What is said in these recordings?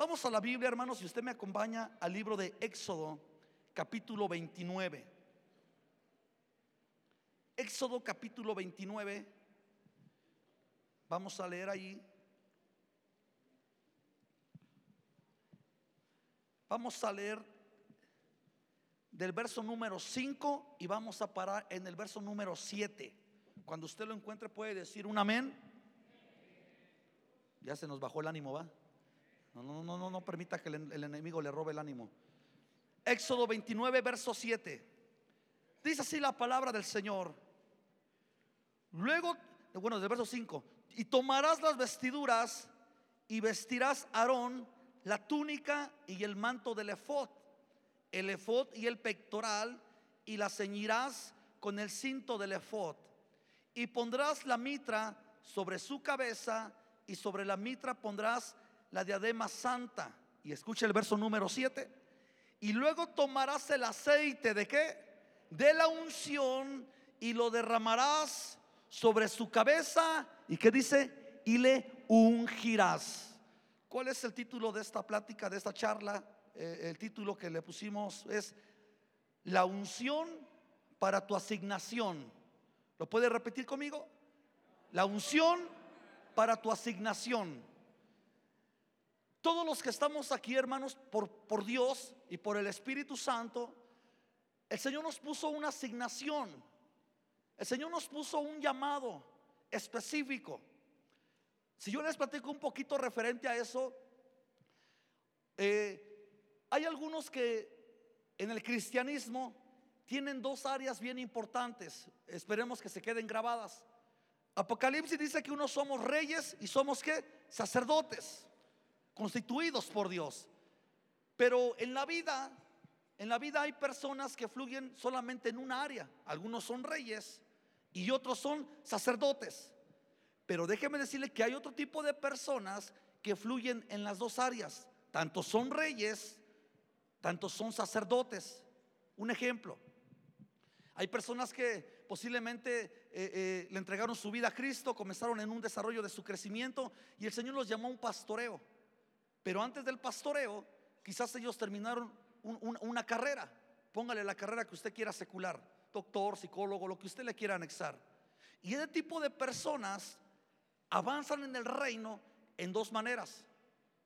Vamos a la Biblia, hermanos, si usted me acompaña al libro de Éxodo, capítulo 29. Éxodo capítulo 29. Vamos a leer ahí. Vamos a leer del verso número 5 y vamos a parar en el verso número 7. Cuando usted lo encuentre puede decir un amén. Ya se nos bajó el ánimo, ¿va? No, no, no, no, no permita que el, enemigo le robe el ánimo. Éxodo 29, verso 7. Dice así la palabra del Señor. Luego, bueno, del verso 5. Y tomarás las vestiduras y vestirás a Aarón la túnica y el manto del efod, el efod y el pectoral, y la ceñirás con el cinto del efod. Y pondrás la mitra sobre su cabeza, y sobre la mitra pondrás la diadema santa. Y escucha el verso número 7. Y luego tomarás el aceite de qué? De la unción y lo derramarás sobre su cabeza. ¿Y qué dice? Y le ungirás. ¿Cuál es el título de esta plática, de esta charla? Eh, el título que le pusimos es La unción para tu asignación. ¿Lo puede repetir conmigo? La unción para tu asignación. Todos los que estamos aquí, hermanos, por, Dios y por el Espíritu Santo, el Señor nos puso una asignación. El Señor nos puso un llamado específico. Si yo les platico un poquito referente a eso, eh, hay algunos que en el cristianismo tienen dos áreas bien importantes. Esperemos que se queden grabadas. Apocalipsis dice que uno somos reyes y somos que sacerdotes constituidos por Dios. Pero en la vida, en la vida hay personas que fluyen solamente en una área. Algunos son reyes y otros son sacerdotes. Pero déjeme decirle que hay otro tipo de personas que fluyen en las dos áreas. Tanto son reyes, tanto son sacerdotes. Un ejemplo. Hay personas que posiblemente eh, eh, le entregaron su vida a Cristo, comenzaron en un desarrollo de su crecimiento y el Señor los llamó a un pastoreo. Pero antes del pastoreo, quizás ellos terminaron una carrera. Póngale la carrera que usted quiera secular, doctor, psicólogo, lo que usted le quiera anexar. Y ese tipo de personas avanzan en el reino en dos maneras.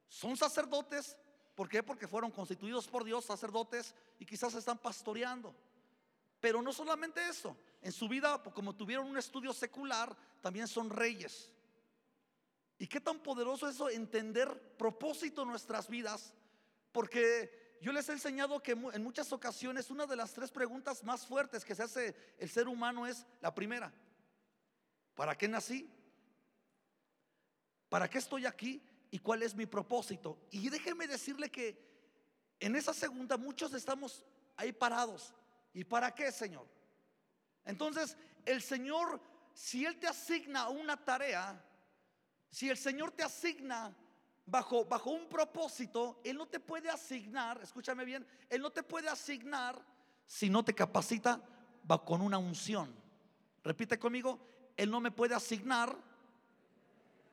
Son sacerdotes, ¿por qué? Porque fueron constituidos por Dios sacerdotes y quizás están pastoreando. Pero no solamente eso, en su vida, como tuvieron un estudio secular, también son reyes. ¿Y qué tan poderoso es eso? Entender propósito en nuestras vidas. Porque yo les he enseñado que en muchas ocasiones una de las tres preguntas más fuertes que se hace el ser humano es la primera. ¿Para qué nací? ¿Para qué estoy aquí? ¿Y cuál es mi propósito? Y déjeme decirle que en esa segunda muchos estamos ahí parados. ¿Y para qué, Señor? Entonces, el Señor, si Él te asigna una tarea, si el Señor te asigna bajo, bajo un propósito, Él no te puede asignar, escúchame bien, Él no te puede asignar si no te capacita con una unción. Repite conmigo, Él no me puede asignar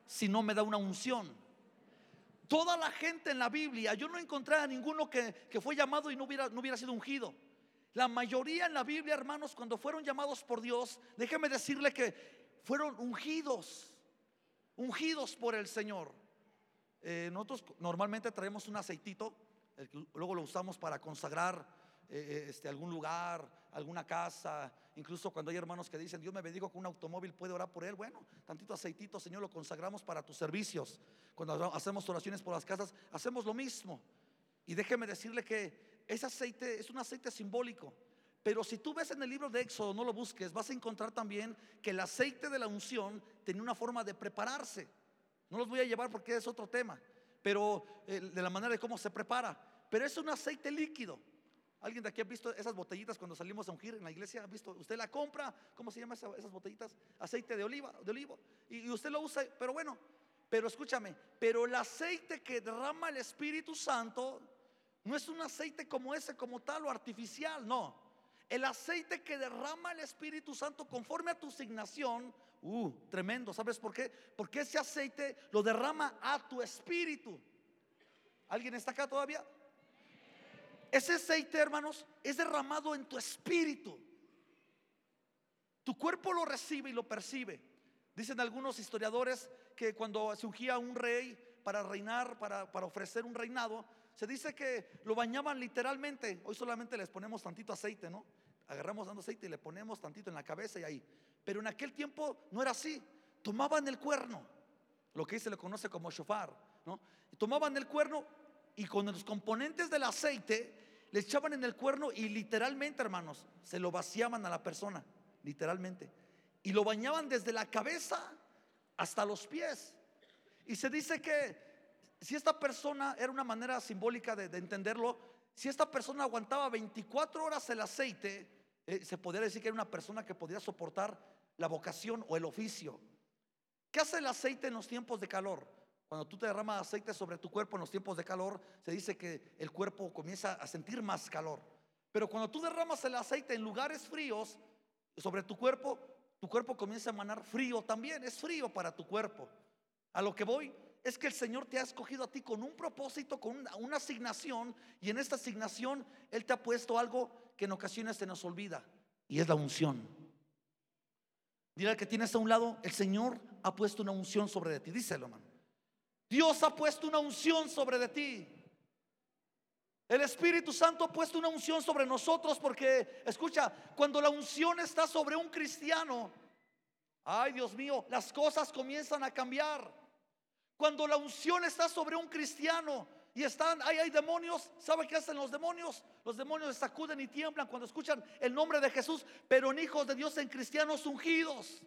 si no me da una unción. Toda la gente en la Biblia, yo no encontré a ninguno que, que fue llamado y no hubiera, no hubiera sido ungido. La mayoría en la Biblia, hermanos, cuando fueron llamados por Dios, déjeme decirle que fueron ungidos ungidos por el Señor. Eh, nosotros normalmente traemos un aceitito, el que luego lo usamos para consagrar eh, eh, este, algún lugar, alguna casa. Incluso cuando hay hermanos que dicen, Dios me bendigo con un automóvil, puede orar por él. Bueno, tantito aceitito, Señor, lo consagramos para tus servicios. Cuando hacemos oraciones por las casas, hacemos lo mismo. Y déjeme decirle que ese aceite es un aceite simbólico. Pero si tú ves en el libro de Éxodo, no lo busques, vas a encontrar también que el aceite de la unción tenía una forma de prepararse. No los voy a llevar porque es otro tema, pero eh, de la manera de cómo se prepara. Pero es un aceite líquido. ¿Alguien de aquí ha visto esas botellitas cuando salimos a ungir en la iglesia? ¿Ha visto? Usted la compra, ¿cómo se llama esas botellitas? Aceite de oliva, de olivo. Y, y usted lo usa, pero bueno, pero escúchame, pero el aceite que derrama el Espíritu Santo no es un aceite como ese, como tal o artificial, no. El aceite que derrama el Espíritu Santo conforme a tu asignación, uh, tremendo, ¿sabes por qué? Porque ese aceite lo derrama a tu espíritu. ¿Alguien está acá todavía? Ese aceite, hermanos, es derramado en tu espíritu. Tu cuerpo lo recibe y lo percibe. Dicen algunos historiadores que cuando se ungía un rey para reinar, para, para ofrecer un reinado, se dice que lo bañaban literalmente. Hoy solamente les ponemos tantito aceite, ¿no? Agarramos dando aceite y le ponemos tantito en la cabeza y ahí. Pero en aquel tiempo no era así. Tomaban el cuerno, lo que se le conoce como shofar, ¿no? tomaban el cuerno y con los componentes del aceite le echaban en el cuerno y literalmente, hermanos, se lo vaciaban a la persona, literalmente. Y lo bañaban desde la cabeza hasta los pies. Y se dice que si esta persona, era una manera simbólica de, entenderlo, si esta persona aguantaba 24 horas el aceite, eh, se podría decir que era una persona que podía soportar la vocación o el oficio. ¿Qué hace el aceite en los tiempos de calor? Cuando tú te derramas aceite sobre tu cuerpo en los tiempos de calor, se dice que el cuerpo comienza a sentir más calor. Pero cuando tú derramas el aceite en lugares fríos sobre tu cuerpo, tu cuerpo comienza a emanar frío también, es frío para tu cuerpo. A lo que voy es que el Señor te ha escogido a ti con un propósito, con una, asignación, y en esta asignación Él te ha puesto algo que en ocasiones se nos olvida, y es la unción. Dile que tienes a un lado, el Señor ha puesto una unción sobre de ti, díselo. Dios ha puesto una unción sobre de ti. El Espíritu Santo ha puesto una unción sobre nosotros porque, escucha, cuando la unción está sobre un cristiano, ay Dios mío, las cosas comienzan a cambiar. Cuando la unción está sobre un cristiano y están, ahí hay demonios, ¿sabe qué hacen los demonios? Los demonios sacuden y tiemblan cuando escuchan el nombre de Jesús, pero en hijos de Dios, en cristianos ungidos.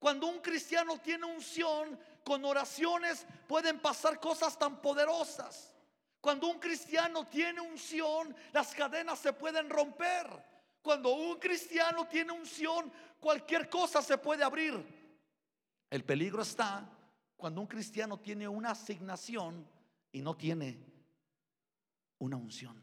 Cuando un cristiano tiene unción, con oraciones pueden pasar cosas tan poderosas. Cuando un cristiano tiene unción, las cadenas se pueden romper. Cuando un cristiano tiene unción, cualquier cosa se puede abrir. El peligro está cuando un cristiano tiene una asignación y no tiene una unción.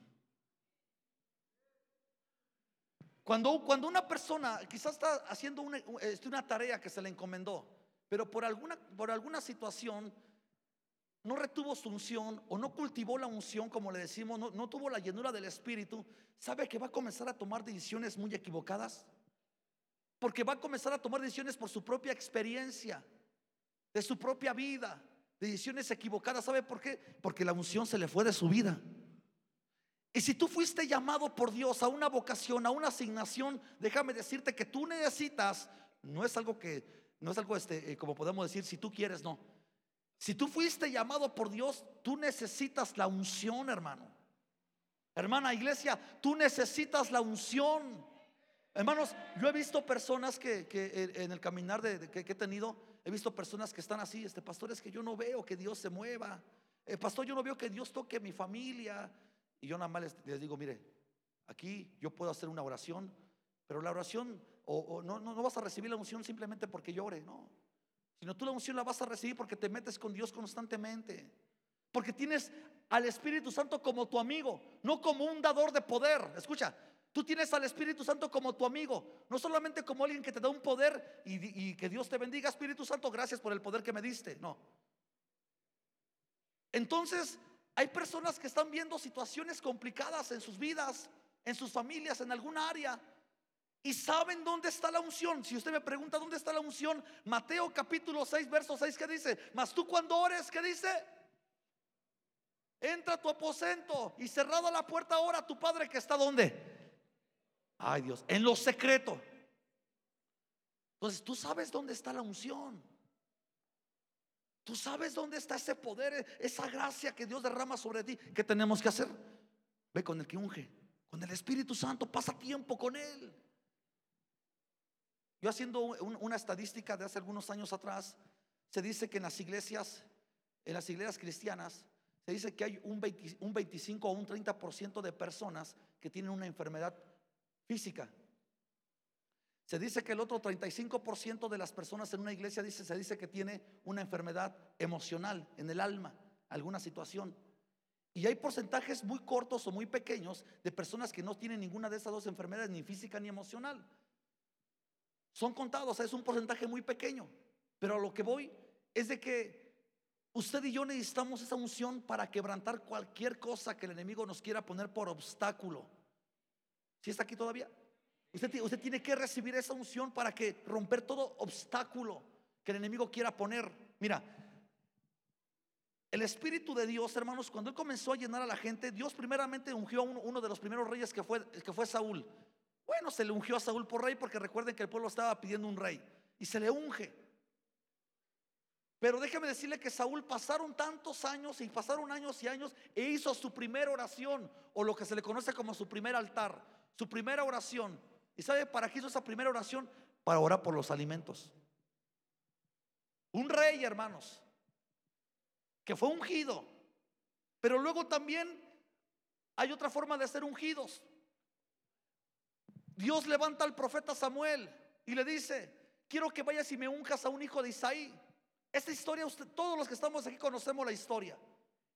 Cuando, cuando una persona quizás está haciendo una, este, una, tarea que se le encomendó, pero por alguna, por alguna situación no retuvo su unción o no cultivó la unción, como le decimos, no, no tuvo la llenura del Espíritu, ¿sabe que va a comenzar a tomar decisiones muy equivocadas? Porque va a comenzar a tomar decisiones por su propia experiencia de su propia vida, decisiones equivocadas. ¿Sabe por qué? Porque la unción se le fue de su vida. Y si tú fuiste llamado por Dios a una vocación, a una asignación, déjame decirte que tú necesitas, no es algo que, no es algo este, eh, como podemos decir, si tú quieres, no. Si tú fuiste llamado por Dios, tú necesitas la unción, hermano. Hermana iglesia, tú necesitas la unción. Hermanos, yo he visto personas que, en el caminar de, que, he tenido, he visto personas que están así, este pastor es que yo no veo que Dios se mueva. Eh, pastor, yo no veo que Dios toque mi familia. Y yo nada más les, digo, mire, aquí yo puedo hacer una oración, pero la oración, o, no, no, no vas a recibir la unción simplemente porque llore, no. Sino tú la unción la vas a recibir porque te metes con Dios constantemente. Porque tienes al Espíritu Santo como tu amigo, no como un dador de poder. Escucha, Tú tienes al Espíritu Santo como tu amigo, no solamente como alguien que te da un poder y, que Dios te bendiga, Espíritu Santo, gracias por el poder que me diste. No. Entonces, hay personas que están viendo situaciones complicadas en sus vidas, en sus familias, en alguna área. Y saben dónde está la unción. Si usted me pregunta dónde está la unción, Mateo capítulo 6, verso 6, ¿qué dice? Mas tú cuando ores, ¿qué dice? Entra a tu aposento y cerrada la puerta ahora a tu padre que está donde? Ay Dios, en lo secreto. Entonces tú sabes dónde está la unción. Tú sabes dónde está ese poder, esa gracia que Dios derrama sobre ti. ¿Qué tenemos que hacer? Ve con el que unge, con el Espíritu Santo, pasa tiempo con Él. Yo haciendo una estadística de hace algunos años atrás, se dice que en las iglesias, en las iglesias cristianas, se dice que hay un, un 25 o un 30% de personas que tienen una enfermedad física. Se dice que el otro 35% de las personas en una iglesia dice, se dice que tiene una enfermedad emocional en el alma, alguna situación. Y hay porcentajes muy cortos o muy pequeños de personas que no tienen ninguna de esas dos enfermedades, ni física ni emocional. Son contados, es un porcentaje muy pequeño. Pero a lo que voy es de que Usted y yo necesitamos esa unción para quebrantar cualquier cosa que el enemigo nos quiera poner por obstáculo. ¿Sí está aquí todavía? Usted, tiene que recibir esa unción para que romper todo obstáculo que el enemigo quiera poner. Mira, el Espíritu de Dios, hermanos, cuando Él comenzó a llenar a la gente, Dios primeramente ungió a uno, de los primeros reyes que fue, que fue Saúl. Bueno, se le ungió a Saúl por rey porque recuerden que el pueblo estaba pidiendo un rey. Y se le unge. Pero déjeme decirle que Saúl pasaron tantos años y pasaron años y años e hizo su primera oración, o lo que se le conoce como su primer altar, su primera oración. ¿Y sabe para qué hizo esa primera oración? Para orar por los alimentos. Un rey, hermanos, que fue ungido. Pero luego también hay otra forma de ser ungidos. Dios levanta al profeta Samuel y le dice, quiero que vayas y me unjas a un hijo de Isaí. Esta historia, usted, todos los que estamos aquí conocemos la historia.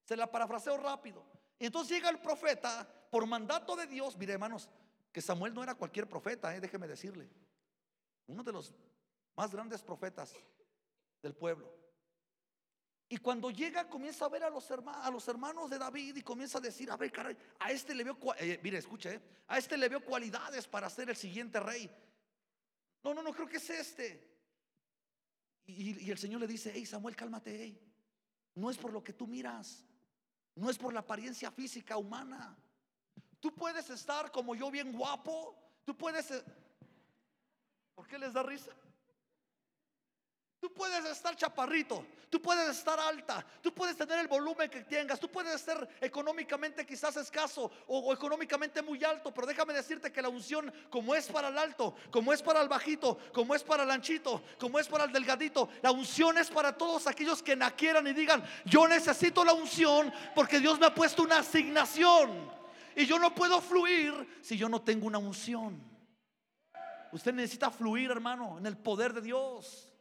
Se la parafraseo rápido. Y entonces llega el profeta por mandato de Dios. Mire, hermanos, que Samuel no era cualquier profeta, eh, déjeme decirle. Uno de los más grandes profetas del pueblo. Y cuando llega comienza a ver a los, hermanos, de David y comienza a decir, a ver, caray, a este le veo, eh, mire, escuche, eh, a este le veo cualidades para ser el siguiente rey. No, no, no creo que es este. Y, el Señor le dice, hey Samuel, cálmate, no es por lo que tú miras, no es por la apariencia física humana. Tú puedes estar como yo bien guapo, tú puedes... Eh, ¿Por qué les da risa? Tú puedes estar chaparrito, tú puedes estar alta, tú puedes tener el volumen que tengas, tú puedes ser económicamente quizás escaso o, económicamente muy alto, pero déjame decirte que la unción, como es para el alto, como es para el bajito, como es para el anchito, como es para el delgadito, la unción es para todos aquellos que la quieran y digan, yo necesito la unción porque Dios me ha puesto una asignación y yo no puedo fluir si yo no tengo una unción. Usted necesita fluir, hermano, en el poder de Dios.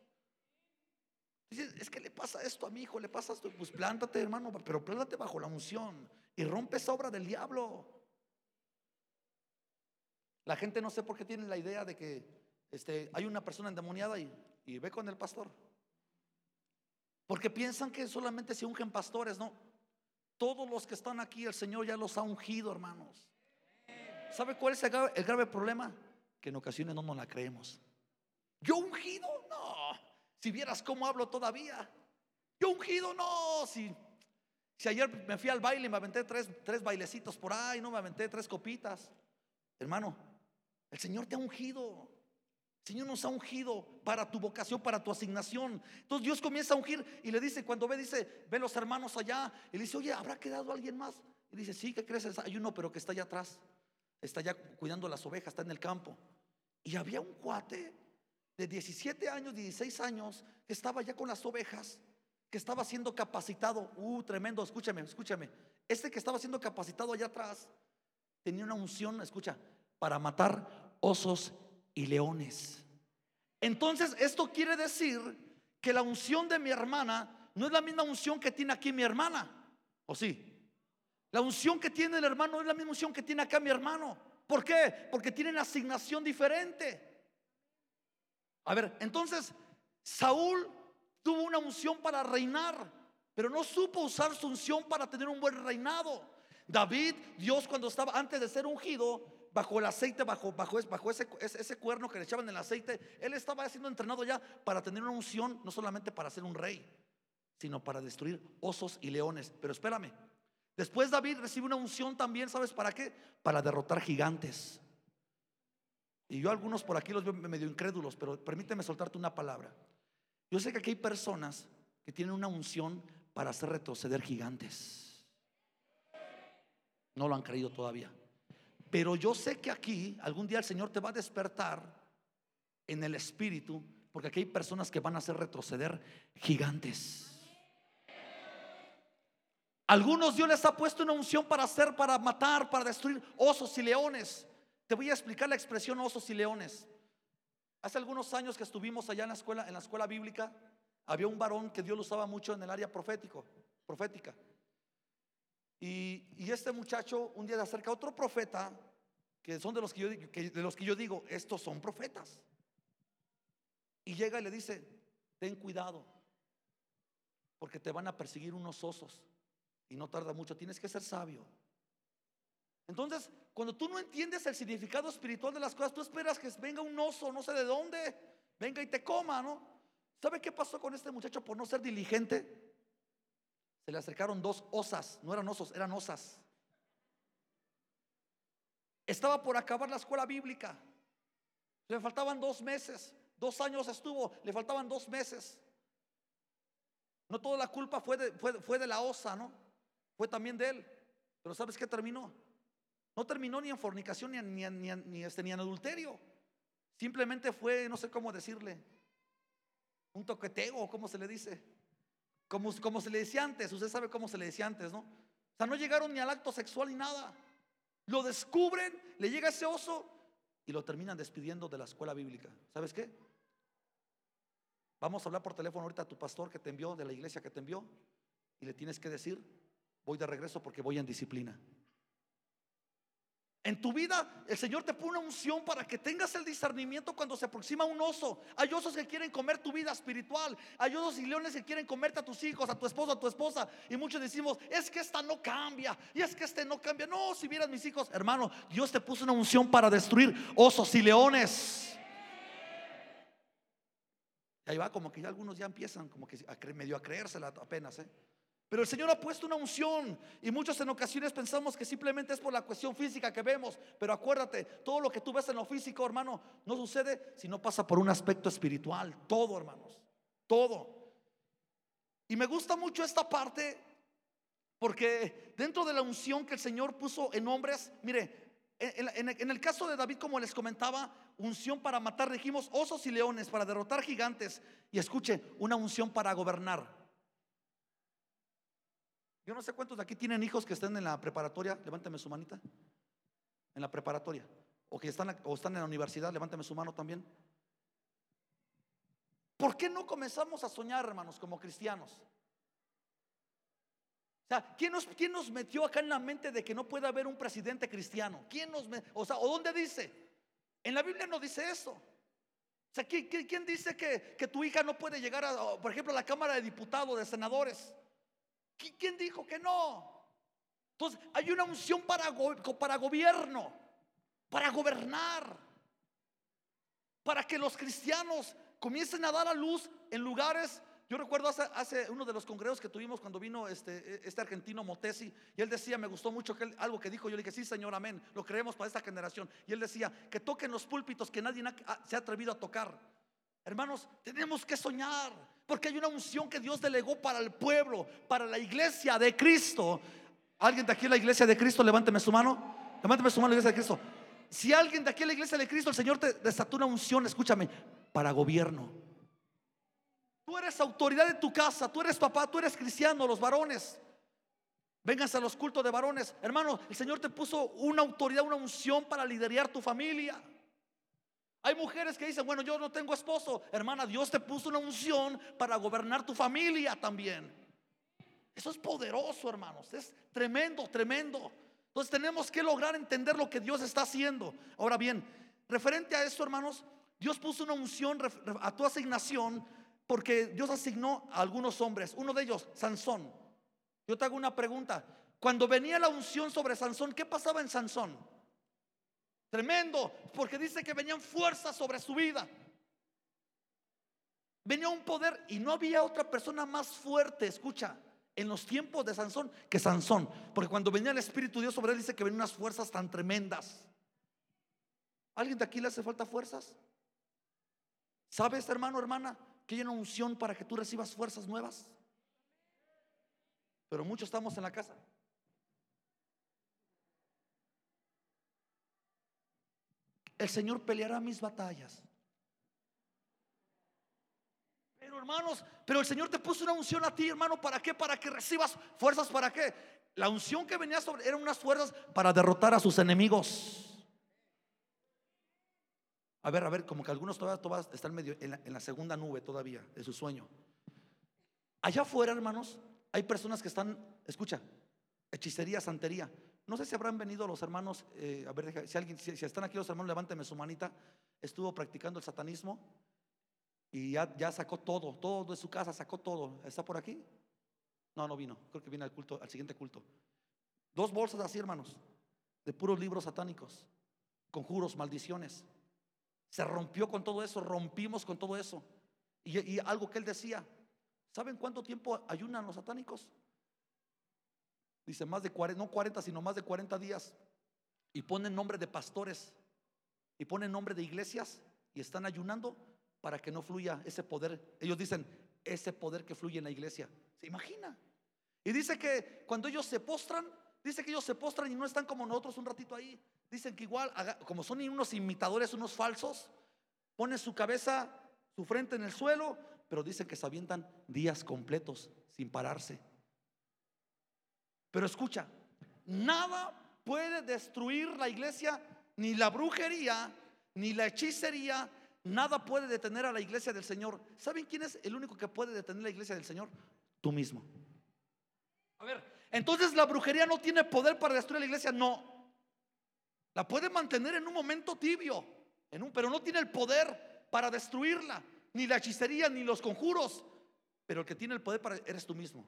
Dice, es que le pasa esto a mi hijo, le pasa esto. Pues plántate, hermano, pero plántate bajo la unción y rompe esa obra del diablo. La gente no sé por qué tiene la idea de que este, hay una persona endemoniada y, y ve con el pastor. Porque piensan que solamente se ungen pastores, no. Todos los que están aquí, el Señor ya los ha ungido, hermanos. ¿Sabe cuál es el grave, problema? Que en ocasiones no nos la creemos. ¿Yo ungido? No. Si vieras cómo hablo todavía. Yo ungido, no. Si, si ayer me fui al baile y me aventé tres, tres bailecitos por ahí, no me aventé tres copitas. Hermano, el Señor te ha ungido. Señor nos ha ungido para tu vocación, para tu asignación. Entonces Dios comienza a ungir y le dice, cuando ve, dice, ve los hermanos allá. Y le dice, oye, ¿habrá quedado alguien más? Y dice, sí, ¿qué crees? Hay uno, pero que está allá atrás. Está allá cuidando las ovejas, está en el campo. Y había un cuate de 17 años, 16 años, que estaba ya con las ovejas, que estaba siendo capacitado. Uh, tremendo, escúchame, escúchame. Este que estaba siendo capacitado allá atrás tenía una unción, escucha, para matar osos y leones. Entonces, esto quiere decir que la unción de mi hermana no es la misma unción que tiene aquí mi hermana, ¿o sí? La unción que tiene el hermano no es la misma unción que tiene acá mi hermano. ¿Por qué? Porque tienen asignación diferente. A ver, entonces Saúl tuvo una unción para reinar, pero no supo usar su unción para tener un buen reinado. David, Dios cuando estaba antes de ser ungido, bajo el aceite, bajo, bajo, bajo ese, ese, cuerno que le echaban el aceite, él estaba siendo entrenado ya para tener una unción, no solamente para ser un rey, sino para destruir osos y leones. Pero espérame, después David recibe una unción también, ¿sabes para qué? Para derrotar gigantes. Y yo algunos por aquí los veo medio incrédulos, pero permíteme soltarte una palabra. Yo sé que aquí hay personas que tienen una unción para hacer retroceder gigantes. No lo han creído todavía. Pero yo sé que aquí algún día el Señor te va a despertar en el espíritu, porque aquí hay personas que van a hacer retroceder gigantes. Algunos Dios les ha puesto una unción para hacer, para matar, para destruir osos y leones. Te voy a explicar la expresión osos y leones. Hace algunos años que estuvimos allá en la escuela, en la escuela bíblica, había un varón que Dios lo usaba mucho en el área profético, profética. Y, este muchacho un día le acerca a otro profeta, que son de los que, yo, de los que yo digo, estos son profetas. Y llega y le dice, ten cuidado, Porque te van a perseguir unos osos y no tarda mucho. Tienes que ser sabio. Entonces, cuando tú no entiendes el significado espiritual de las cosas, tú esperas que venga un oso, no sé de dónde, venga y te coma, ¿no? ¿Sabe qué pasó con este muchacho por no ser diligente? Se le acercaron dos osas, no eran osos, eran osas. Estaba por acabar la escuela bíblica. Le faltaban dos meses. Dos años estuvo, le faltaban dos meses. No toda la culpa fue de, la osa, ¿no? Fue también de él. Pero ¿sabes qué terminó? No terminó ni en fornicación ni en, este, ni en adulterio. Simplemente fue, no sé cómo decirle, un toqueteo, ¿cómo se le dice? Como, como se le decía antes, usted sabe cómo se le decía antes, ¿no? O sea, no llegaron ni al acto sexual ni nada. Lo descubren, le llega ese oso y lo terminan despidiendo de la escuela bíblica. ¿Sabes qué? Vamos a hablar por teléfono ahorita a tu pastor que te envió, de la iglesia que te envió, y le tienes que decir, voy de regreso porque voy en disciplina. En tu vida el Señor te pone una unción para que tengas el discernimiento cuando se aproxima un oso. Hay osos que quieren comer tu vida espiritual. Hay osos y leones que quieren comerte a tus hijos, a tu esposo, a tu esposa. Y muchos decimos, es que esta no cambia. Y es que este no cambia. No, si vieras mis hijos, hermano, Dios te puso una unción para destruir osos y leones. Y ahí va, como que ya algunos ya empiezan como que medio a creérsela apenas. ¿eh? Pero el Señor ha puesto una unción y muchos en ocasiones pensamos que simplemente es por la cuestión física que vemos. Pero acuérdate, todo lo que tú ves en lo físico, hermano, no sucede si no pasa por un aspecto espiritual. Todo, hermanos, todo. Y me gusta mucho esta parte porque dentro de la unción que el Señor puso en hombres, mire, en, el caso de David, como les comentaba, unción para matar, dijimos, osos y leones, para derrotar gigantes. Y escuche, una unción para gobernar. Yo no sé cuántos de aquí tienen hijos que estén en la preparatoria, levánteme su manita. En la preparatoria. O que están, o están en la universidad, levánteme su mano también. ¿Por qué no comenzamos a soñar, hermanos, como cristianos? O sea, ¿quién nos, ¿quién nos metió acá en la mente de que no puede haber un presidente cristiano? ¿Quién nos O sea, ¿o dónde dice? En la Biblia no dice eso. O sea, ¿quién, quién dice que, que, tu hija no puede llegar, a, por ejemplo, a la Cámara de Diputados, de Senadores? ¿Quién dijo que no? Entonces, hay una unción para, gobierno, para gobernar, para que los cristianos comiencen a dar a luz en lugares. Yo recuerdo hace, uno de los congresos que tuvimos cuando vino este, este argentino Motesi, y él decía, me gustó mucho que algo que dijo, yo le dije, sí, Señor, amén, lo creemos para esta generación. Y él decía, que toquen los púlpitos que nadie se ha atrevido a tocar. Hermanos, tenemos que soñar, porque hay una unción que Dios delegó para el pueblo, para la iglesia de Cristo. ¿Alguien de aquí en la iglesia de Cristo? Levánteme su mano. Levánteme su mano, iglesia de Cristo. Si alguien de aquí en la iglesia de Cristo, el Señor te desató una unción, escúchame, para gobierno. Tú eres autoridad de tu casa, tú eres papá, tú eres cristiano, los varones. Vénganse a los cultos de varones. Hermano, el Señor te puso una autoridad, una unción para liderar tu familia. Hay mujeres que dicen, bueno, yo no tengo esposo. Hermana, Dios te puso una unción para gobernar tu familia también. Eso es poderoso, hermanos. Es tremendo, tremendo. Entonces tenemos que lograr entender lo que Dios está haciendo. Ahora bien, referente a esto, hermanos, Dios puso una unción a tu asignación porque Dios asignó a algunos hombres. Uno de ellos, Sansón. Yo te hago una pregunta. Cuando venía la unción sobre Sansón, ¿qué pasaba en Sansón? Tremendo, porque dice que venían fuerzas sobre su vida. Venía un poder y no había otra persona más fuerte, escucha, en los tiempos de Sansón que Sansón. Porque cuando venía el Espíritu de Dios sobre él, dice que venían unas fuerzas tan tremendas. ¿Alguien de aquí le hace falta fuerzas? ¿Sabes, hermano, hermana, que hay una unción para que tú recibas fuerzas nuevas? Pero muchos estamos en la casa. El Señor peleará mis batallas. Pero hermanos, pero el Señor te puso una unción a ti, hermano, ¿para qué? Para que recibas fuerzas, ¿para qué? La unción que venía sobre eran unas fuerzas para derrotar a sus enemigos. A ver, a ver, como que algunos todavía, están medio en la, segunda nube todavía de su sueño. Allá afuera, hermanos, hay personas que están, escucha, hechicería, santería. No sé si habrán venido los hermanos, eh, a ver, si, alguien, si, están aquí los hermanos, levánteme su manita. Estuvo practicando el satanismo y ya, sacó todo, todo de su casa, sacó todo. ¿Está por aquí? No, no vino. Creo que viene al culto, al siguiente culto. Dos bolsas así, hermanos, de puros libros satánicos, conjuros, maldiciones. Se rompió con todo eso, rompimos con todo eso. Y algo que él decía, ¿saben cuánto tiempo ayunan los satánicos? Dice más de 40, no 40, sino más de 40 días. Y ponen nombre de pastores y ponen nombre de iglesias y están ayunando para que no fluya ese poder. Ellos dicen, ese poder que fluye en la iglesia. ¿Se imagina? Y dice que cuando ellos se postran, dice que ellos se postran y no están como nosotros un ratito ahí. Dicen que igual, como son unos imitadores, unos falsos, ponen su cabeza, su frente en el suelo, pero dicen que se avientan días completos sin pararse. Pero escucha, nada puede destruir la iglesia, ni la brujería, ni la hechicería, nada puede detener a la iglesia del Señor. ¿Saben quién es el único que puede detener la iglesia del Señor? Tú mismo. A ver, entonces la brujería no tiene poder para destruir la iglesia, no. La puede mantener en un momento tibio, en un, pero no tiene el poder para destruirla, ni la hechicería, ni los conjuros. Pero el que tiene el poder para eres tú mismo.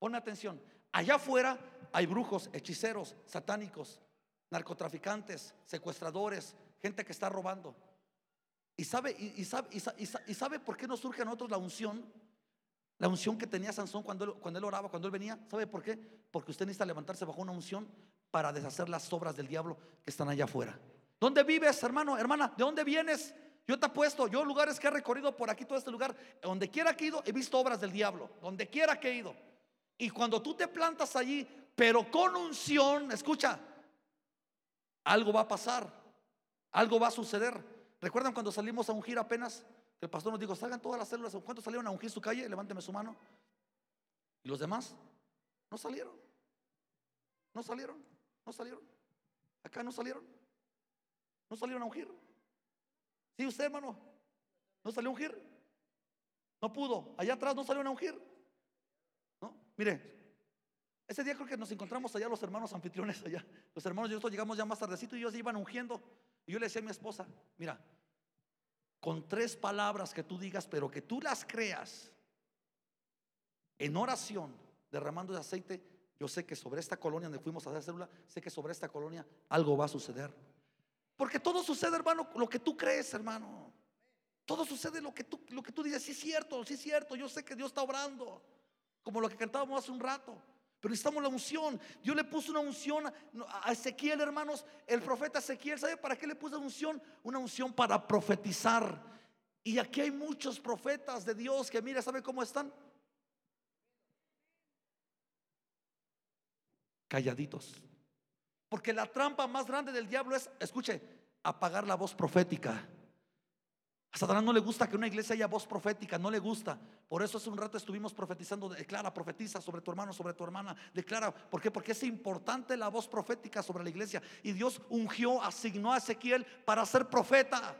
Pon atención. Allá afuera hay brujos, hechiceros, satánicos, narcotraficantes, secuestradores, gente que está robando. ¿Y sabe, y, sabe, y, sabe, por qué nos surge a nosotros la unción? La unción que tenía Sansón cuando él, cuando él oraba, cuando él venía. ¿Sabe por qué? Porque usted necesita levantarse bajo una unción para deshacer las obras del diablo que están allá afuera. ¿Dónde vives, hermano, hermana? ¿De dónde vienes? Yo te apuesto, yo lugares que he recorrido por aquí, todo este lugar, donde quiera que he ido, he visto obras del diablo. Donde quiera que he ido. Y cuando tú te plantas allí, pero con unción, escucha, algo va a pasar, algo va a suceder. ¿Recuerdan cuando salimos a ungir apenas? El pastor nos dijo, salgan todas las células. ¿Cuántos salieron a ungir su calle? Levánteme su mano. ¿Y los demás? No salieron. No salieron. No salieron. Acá no salieron. No salieron a ungir. Sí, usted, hermano. No salió a ungir. No pudo. Allá atrás no salió a ungir. Mire, ese día creo que nos encontramos allá los hermanos anfitriones allá. Los hermanos y nosotros llegamos ya más tardecito y ellos iban ungiendo. Y yo le decía a mi esposa, mira, con tres palabras que tú digas, pero que tú las creas en oración, derramando de aceite, yo sé que sobre esta colonia donde fuimos a hacer célula, sé que sobre esta colonia algo va a suceder. Porque todo sucede, hermano, lo que tú crees, hermano. Todo sucede lo que tú, lo que tú dices, sí es cierto, sí es cierto, yo sé que Dios está obrando como lo que cantábamos hace un rato. Pero necesitamos la unción. Dios le puso una unción a Ezequiel, hermanos. El profeta Ezequiel, ¿sabe para qué le puso unción? Una unción para profetizar. Y aquí hay muchos profetas de Dios que, mira, ¿sabe cómo están? Calladitos. Porque la trampa más grande del diablo es, escuche, apagar la voz profética. A Satanás no le gusta que una iglesia haya voz profética, no le gusta. Por eso hace un rato estuvimos profetizando, declara, profetiza sobre tu hermano, sobre tu hermana, declara. ¿Por qué? Porque es importante la voz profética sobre la iglesia. Y Dios ungió, asignó a Ezequiel para ser profeta.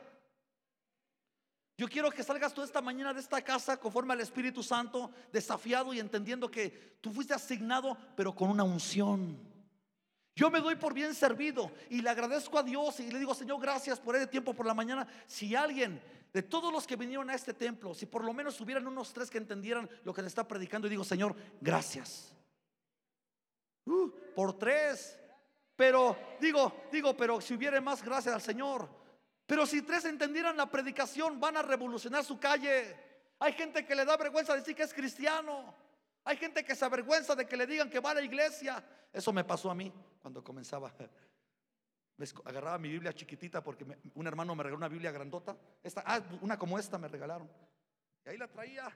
Yo quiero que salgas tú esta mañana de esta casa conforme al Espíritu Santo, desafiado y entendiendo que tú fuiste asignado, pero con una unción. Yo me doy por bien servido y le agradezco a Dios y le digo, Señor, gracias por ese tiempo por la mañana. Si alguien de todos los que vinieron a este templo, si por lo menos hubieran unos tres que entendieran lo que le está predicando, y digo, Señor, gracias. Uh, por tres. Pero digo, digo, pero si hubiera más, gracias al Señor. Pero si tres entendieran la predicación, van a revolucionar su calle. Hay gente que le da vergüenza decir que es cristiano. Hay gente que se avergüenza de que le digan que va a la iglesia. Eso me pasó a mí cuando comenzaba agarraba mi Biblia chiquitita porque un hermano me regaló una Biblia grandota. Esta, ah, una como esta me regalaron. Y ahí la traía.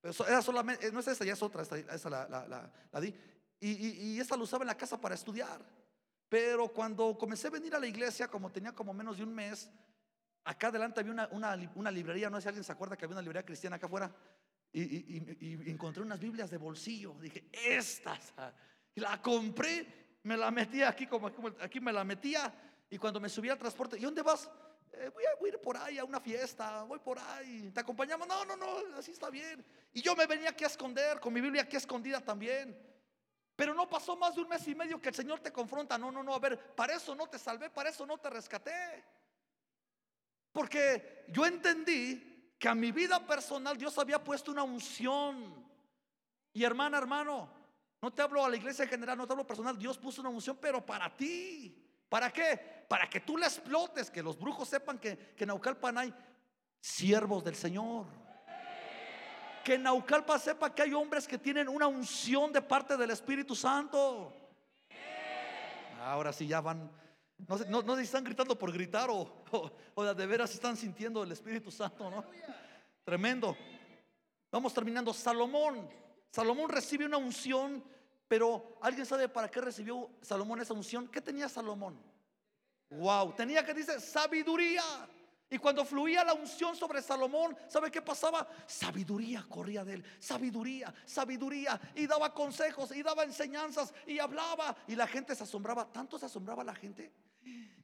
Pero era solamente, no es esta, ya es otra, esta, la, di. Y, y, esta la usaba en la casa para estudiar. Pero cuando comencé a venir a la iglesia, como tenía como menos de un mes, acá adelante había una, una, librería, no sé si alguien se acuerda que había una librería cristiana acá afuera. Y, encontré unas Biblias de bolsillo. Dije, estas. Y la compré me la metía aquí, como, aquí me la metía. Y cuando me subía al transporte, ¿y dónde vas? Eh, voy, a, ir por ahí a una fiesta, voy por ahí, te acompañamos. No, no, no, así está bien. Y yo me venía aquí a esconder, con mi Biblia aquí escondida también. Pero no pasó más de un mes y medio que el Señor te confronta. No, no, no, a ver, para eso no te salvé, para eso no te rescaté. Porque yo entendí que a mi vida personal Dios había puesto una unción. Y hermana, hermano, no te hablo a la iglesia en general, no te hablo personal, Dios puso una unción, pero para ti. ¿Para qué? Para que tú la explotes, que los brujos sepan que, que en Naucalpan hay siervos del Señor. Que en Naucalpan sepa que hay hombres que tienen una unción de parte del Espíritu Santo. Ahora sí ya van, no sé, si están gritando por gritar o, o, de veras están sintiendo el Espíritu Santo, ¿no? Tremendo. Vamos terminando. Salomón. Salomón recibe una unción, pero ¿alguien sabe para qué recibió Salomón esa unción? ¿Qué tenía Salomón? Wow, tenía que dice sabiduría. Y cuando fluía la unción sobre Salomón, ¿sabe qué pasaba? Sabiduría corría de él, sabiduría, sabiduría. Y daba consejos, y daba enseñanzas, y hablaba. Y la gente se asombraba, tanto se asombraba la gente,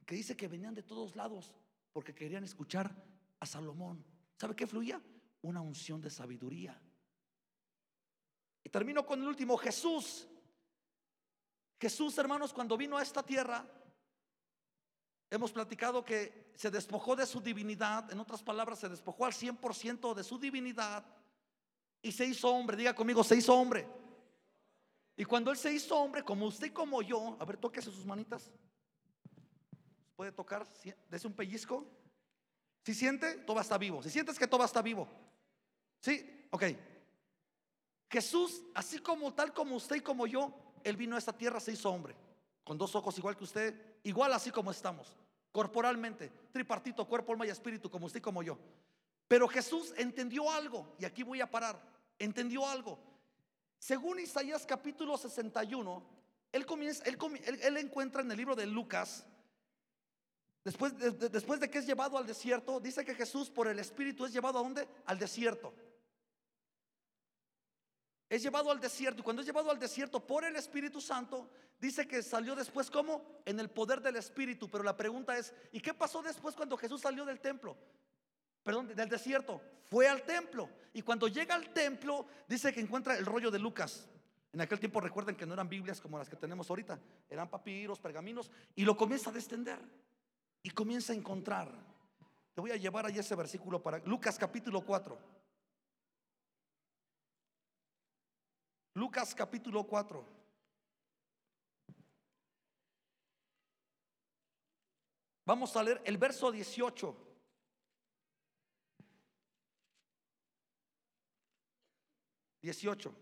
que dice que venían de todos lados porque querían escuchar a Salomón. ¿Sabe qué fluía? Una unción de sabiduría. Termino con el último, Jesús. Jesús, hermanos, cuando vino a esta tierra, Hemos platicado que se despojó de su divinidad, en otras palabras, se despojó al 100% de su divinidad y se hizo hombre. Diga conmigo, se hizo hombre. Y cuando Él se hizo hombre, como usted y como yo, a ver, tóquese sus manitas. ¿Puede tocar? Dese un pellizco. Si siente, todo está vivo. Si sientes que todo está vivo. Sí, ok. Jesús, así como tal como usted y como yo, Él vino a esta tierra, se hizo hombre. Con dos ojos igual que usted, igual así como estamos, corporalmente, tripartito, cuerpo, alma y espíritu, como usted y como yo. Pero Jesús entendió algo, y aquí voy a parar, entendió algo. Según Isaías capítulo 61, él, comienza, él, encuentra en el libro de Lucas, después de, después de que es llevado al desierto, dice que Jesús por el Espíritu es llevado a dónde? Al desierto. Es llevado al desierto y cuando es llevado al desierto por el Espíritu Santo, dice que salió después como en el poder del Espíritu. Pero la pregunta es, ¿y qué pasó después cuando Jesús salió del templo? Perdón, del desierto. Fue al templo. Y cuando llega al templo, dice que encuentra el rollo de Lucas. En aquel tiempo recuerden que no eran Biblias como las que tenemos ahorita, eran papiros, pergaminos, y lo comienza a descender y comienza a encontrar. Te voy a llevar ahí ese versículo para Lucas capítulo 4. Lucas capítulo 4. Vamos a leer el verso 18. 18.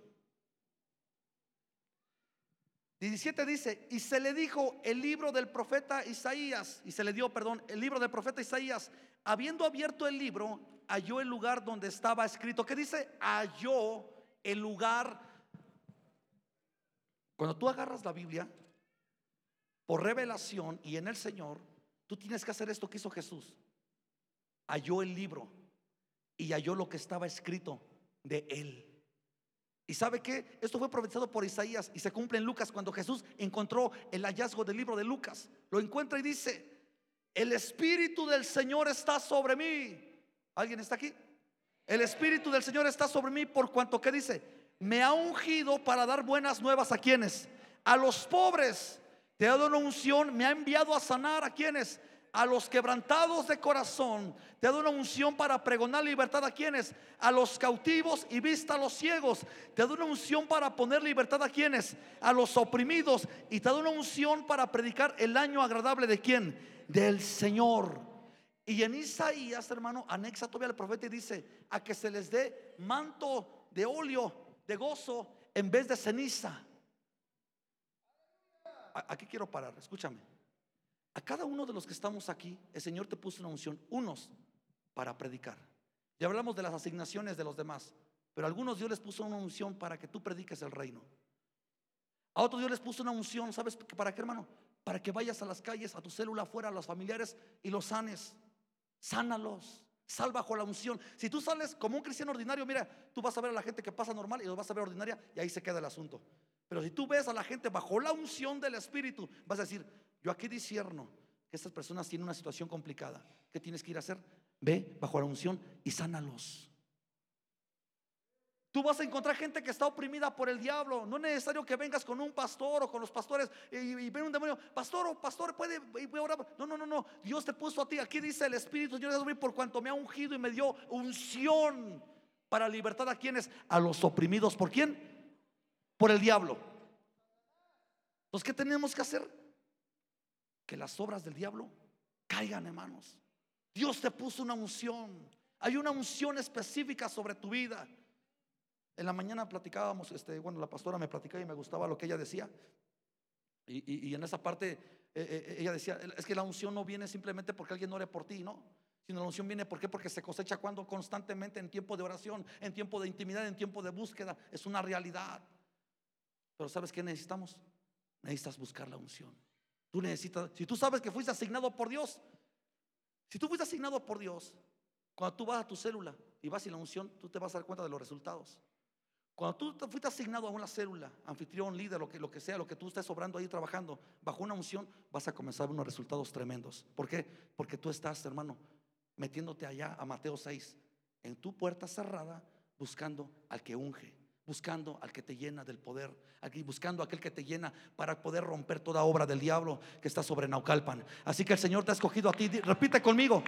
17 dice, y se le dijo el libro del profeta Isaías, y se le dio, perdón, el libro del profeta Isaías, habiendo abierto el libro, halló el lugar donde estaba escrito. ¿Qué dice? Halló el lugar cuando tú agarras la Biblia por revelación y en el Señor, tú tienes que hacer esto que hizo Jesús. Halló el libro y halló lo que estaba escrito de él. ¿Y sabe qué? Esto fue profetizado por Isaías y se cumple en Lucas cuando Jesús encontró el hallazgo del libro de Lucas. Lo encuentra y dice, el Espíritu del Señor está sobre mí. ¿Alguien está aquí? El Espíritu del Señor está sobre mí por cuanto que dice, me ha ungido para dar buenas nuevas a quienes, a los pobres. Te ha dado una unción, me ha enviado a sanar a quienes, a los quebrantados de corazón. Te ha dado una unción para pregonar libertad a quienes, a los cautivos y vista a los ciegos. Te ha dado una unción para poner libertad a quienes, a los oprimidos. Y te ha dado una unción para predicar el año agradable de quién, del Señor. Y en Isaías, hermano, anexa todavía el profeta y dice, a que se les dé manto de óleo de gozo en vez de ceniza. Aquí quiero parar, escúchame. A cada uno de los que estamos aquí, el Señor te puso una unción, unos para predicar. Ya hablamos de las asignaciones de los demás, pero a algunos Dios les puso una unción para que tú prediques el reino. A otros Dios les puso una unción, ¿sabes para qué, hermano? Para que vayas a las calles, a tu célula afuera, a los familiares y los sanes. Sánalos. Sal bajo la unción. Si tú sales como un cristiano ordinario, mira, tú vas a ver a la gente que pasa normal y los vas a ver ordinaria y ahí se queda el asunto. Pero si tú ves a la gente bajo la unción del Espíritu, vas a decir, yo aquí discierno que estas personas tienen una situación complicada. ¿Qué tienes que ir a hacer? Ve bajo la unción y sánalos. Tú vas a encontrar gente que está oprimida por el diablo. No es necesario que vengas con un pastor o con los pastores y, y un demonio. Pastor o pastor puede orar. No, no, no, no. Dios te puso a ti. Aquí dice el Espíritu Dios por cuanto me ha ungido y me dio unción para libertar a quienes, a los oprimidos. ¿Por quién? Por el diablo. Entonces, ¿qué tenemos que hacer? Que las obras del diablo caigan, hermanos. Dios te puso una unción. Hay una unción específica sobre tu vida. En la mañana platicábamos, este, bueno, la pastora me platicaba y me gustaba lo que ella decía. Y, en esa parte eh, eh, ella decía, es que la unción no viene simplemente porque alguien ore por ti, ¿no? Sino la unción viene porque se cosecha cuando constantemente en tiempo de oración, en tiempo de intimidad, en tiempo de búsqueda. Es una realidad. Pero ¿sabes qué necesitamos? Necesitas buscar la unción. Tú necesitas, si tú sabes que fuiste asignado por Dios, si tú fuiste asignado por Dios, cuando tú vas a tu célula y vas y la unción, tú te vas a dar cuenta de los resultados. Cuando tú fuiste asignado a una célula, anfitrión, líder, lo que, lo que sea, lo que tú estés obrando ahí trabajando, bajo una unción, vas a comenzar unos resultados tremendos. ¿Por qué? Porque tú estás, hermano, metiéndote allá a Mateo 6, en tu puerta cerrada, buscando al que unge, buscando al que te llena del poder, aquí buscando aquel que te llena para poder romper toda obra del diablo que está sobre Naucalpan. Así que el Señor te ha escogido a ti. Repite conmigo,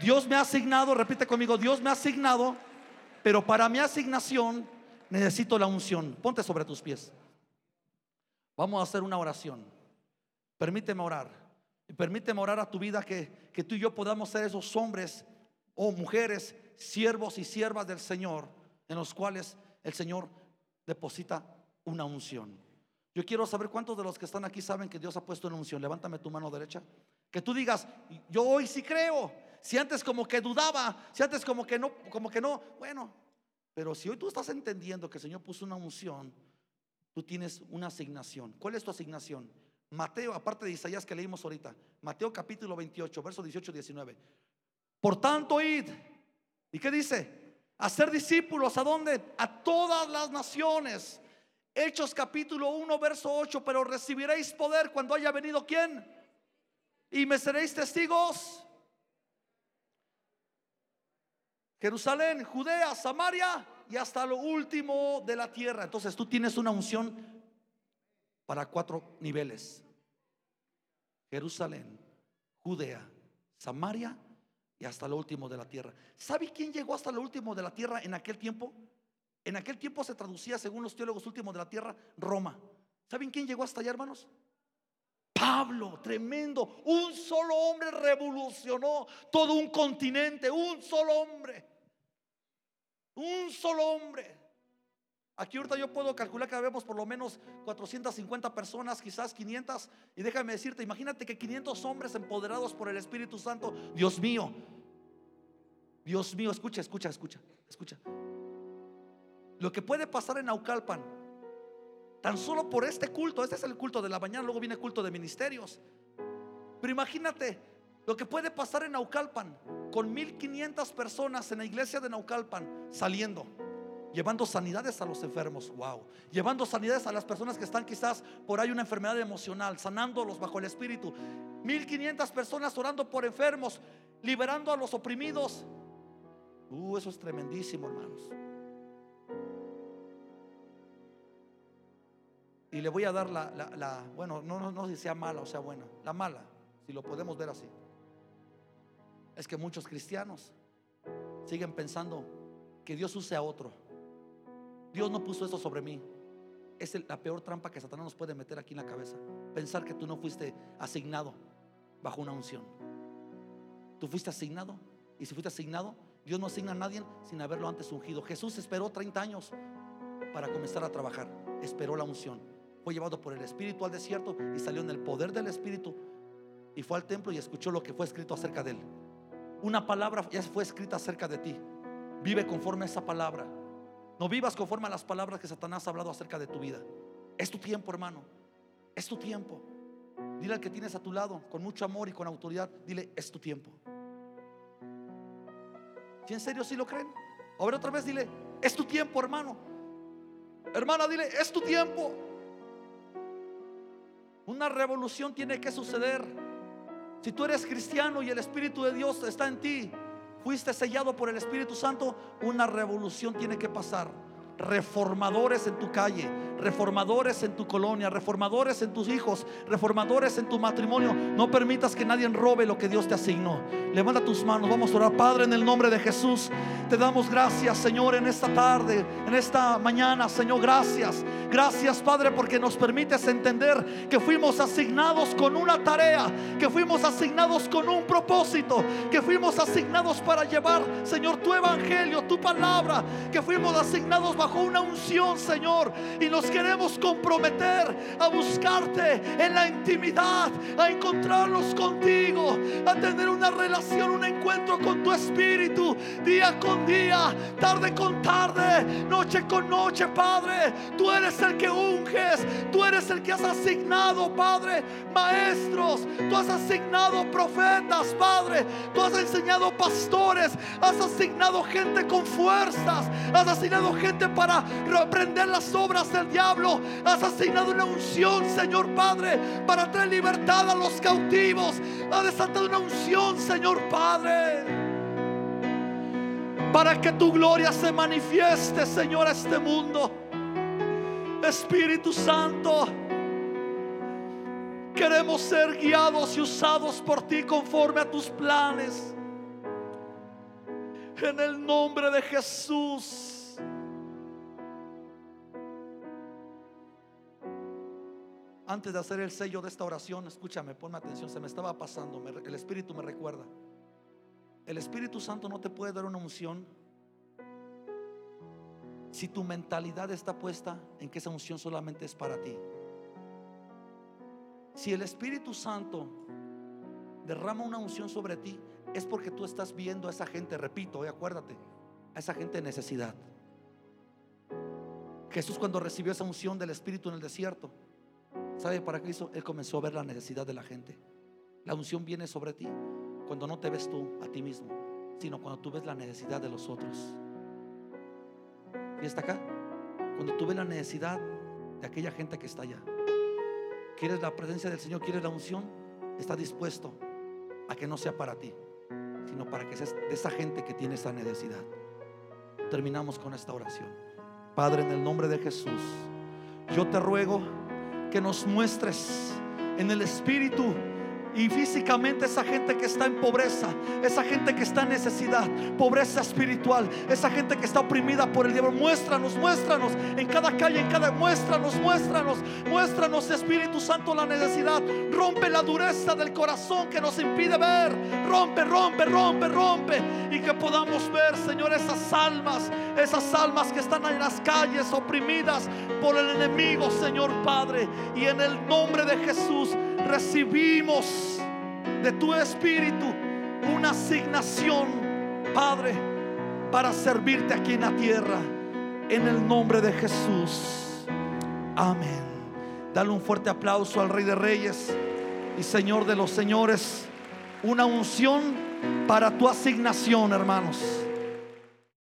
Dios me ha asignado, repite conmigo, Dios me ha asignado, pero para mi asignación necesito la unción. Ponte sobre tus pies. Vamos a hacer una oración. Permíteme orar. Y permíteme orar a tu vida que, que tú y yo podamos ser esos hombres o mujeres, siervos y siervas del Señor, en los cuales el Señor deposita una unción. Yo quiero saber cuántos de los que están aquí saben que Dios ha puesto una unción. Levántame tu mano derecha. Que tú digas, yo hoy sí creo. Si antes como que dudaba, si antes como que no, como que no, bueno, pero si hoy tú estás entendiendo que el Señor puso una unción, tú tienes una asignación. ¿Cuál es tu asignación? Mateo, aparte de Isaías que leímos ahorita, Mateo capítulo 28, verso 18 y 19. Por tanto, id. ¿Y qué dice? Hacer discípulos, ¿a dónde? A todas las naciones. Hechos capítulo 1, verso 8, pero recibiréis poder cuando haya venido quién. Y me seréis testigos Jerusalén, Judea, Samaria y hasta lo último de la tierra. Entonces tú tienes una unción para cuatro niveles. Jerusalén, Judea, Samaria y hasta lo último de la tierra. ¿Sabe quién llegó hasta lo último de la tierra en aquel tiempo? En aquel tiempo se traducía, según los teólogos últimos de la tierra, Roma. ¿Saben quién llegó hasta allá, hermanos? Pablo, tremendo. Un solo hombre revolucionó todo un continente, un solo hombre. Un solo hombre. Aquí ahorita yo puedo calcular que habemos por lo menos 450 personas, quizás 500. Y déjame decirte, imagínate que 500 hombres empoderados por el Espíritu Santo. Dios mío, Dios mío, escucha, escucha, escucha, escucha. Lo que puede pasar en Naucalpan, tan solo por este culto, este es el culto de la mañana, luego viene el culto de ministerios. Pero imagínate lo que puede pasar en Naucalpan con 1500 personas en la iglesia de Naucalpan saliendo, llevando sanidades a los enfermos, wow, llevando sanidades a las personas que están quizás por ahí una enfermedad emocional, sanándolos bajo el espíritu. 1500 personas orando por enfermos, liberando a los oprimidos. Uh, eso es tremendísimo, hermanos. Y le voy a dar la, bueno, no, no, no si sea mala o sea buena, la mala, si lo podemos ver así es que muchos cristianos siguen pensando que Dios use a otro. Dios no puso eso sobre mí. Es la peor trampa que Satanás nos puede meter aquí en la cabeza. Pensar que tú no fuiste asignado bajo una unción. Tú fuiste asignado. Y si fuiste asignado, Dios no asigna a nadie sin haberlo antes ungido. Jesús esperó 30 años para comenzar a trabajar. Esperó la unción. Fue llevado por el Espíritu al desierto y salió en el poder del Espíritu. Y fue al templo y escuchó lo que fue escrito acerca de él una palabra ya fue escrita acerca de ti. Vive conforme a esa palabra. No vivas conforme a las palabras que Satanás ha hablado acerca de tu vida. Es tu tiempo, hermano. Es tu tiempo. Dile al que tienes a tu lado, con mucho amor y con autoridad, dile, es tu tiempo. Si en serio sí lo creen? Ahora otra vez dile, es tu tiempo, hermano. Hermana, dile, es tu tiempo. Una revolución tiene que suceder. Si tú eres cristiano y el Espíritu de Dios está en ti, fuiste sellado por el Espíritu Santo, una revolución tiene que pasar. reformadores en tu calle, reformadores en tu colonia, reformadores en tus hijos, reformadores en tu matrimonio. No permitas que nadie robe lo que Dios te asignó. Levanta tus manos, vamos a orar. Padre, en el nombre de Jesús, te damos gracias, Señor, en esta tarde, en esta mañana, Señor, gracias. Gracias, Padre, porque nos permites entender que fuimos asignados con una tarea, que fuimos asignados con un propósito, que fuimos asignados para llevar, Señor, tu evangelio, tu palabra, que fuimos asignados bajo una unción, Señor, y nos queremos comprometer a buscarte en la intimidad, a encontrarnos contigo, a tener una relación, un encuentro con tu espíritu, día con día, tarde con tarde, noche con noche, Padre. Tú eres el que unges, tú eres el que has asignado, Padre, maestros, tú has asignado profetas, Padre, tú has enseñado pastores, has asignado gente con fuerzas, has asignado gente para reprender las obras del diablo. Has asignado una unción, Señor Padre, para traer libertad a los cautivos. Has desatado una unción, Señor Padre. Para que tu gloria se manifieste, Señor, a este mundo. Espíritu Santo, queremos ser guiados y usados por ti conforme a tus planes. En el nombre de Jesús. Antes de hacer el sello de esta oración, escúchame, ponme atención, se me estaba pasando, el Espíritu me recuerda. El Espíritu Santo no te puede dar una unción si tu mentalidad está puesta en que esa unción solamente es para ti. Si el Espíritu Santo derrama una unción sobre ti, es porque tú estás viendo a esa gente, repito, hoy acuérdate, a esa gente de necesidad. Jesús cuando recibió esa unción del Espíritu en el desierto, ¿Sabe para qué hizo? Él comenzó a ver la necesidad de la gente. La unción viene sobre ti cuando no te ves tú a ti mismo, sino cuando tú ves la necesidad de los otros. ¿Y está acá? Cuando tú ves la necesidad de aquella gente que está allá. ¿Quieres la presencia del Señor? ¿Quieres la unción? Está dispuesto a que no sea para ti, sino para que sea de esa gente que tiene esa necesidad. Terminamos con esta oración. Padre, en el nombre de Jesús, yo te ruego que nos muestres en el Espíritu y físicamente esa gente que está en pobreza, esa gente que está en necesidad, pobreza espiritual, esa gente que está oprimida por el diablo. Muéstranos, muéstranos en cada calle, en cada muéstranos, muéstranos, muéstranos Espíritu Santo la necesidad. Rompe la dureza del corazón que nos impide ver. Rompe, rompe, rompe, rompe y que podamos ver, Señor, esas almas, esas almas que están en las calles oprimidas por el enemigo, Señor Padre, y en el nombre de Jesús recibimos de tu Espíritu una asignación, Padre, para servirte aquí en la tierra. En el nombre de Jesús. Amén. Dale un fuerte aplauso al Rey de Reyes y Señor de los Señores. Una unción para tu asignación, hermanos.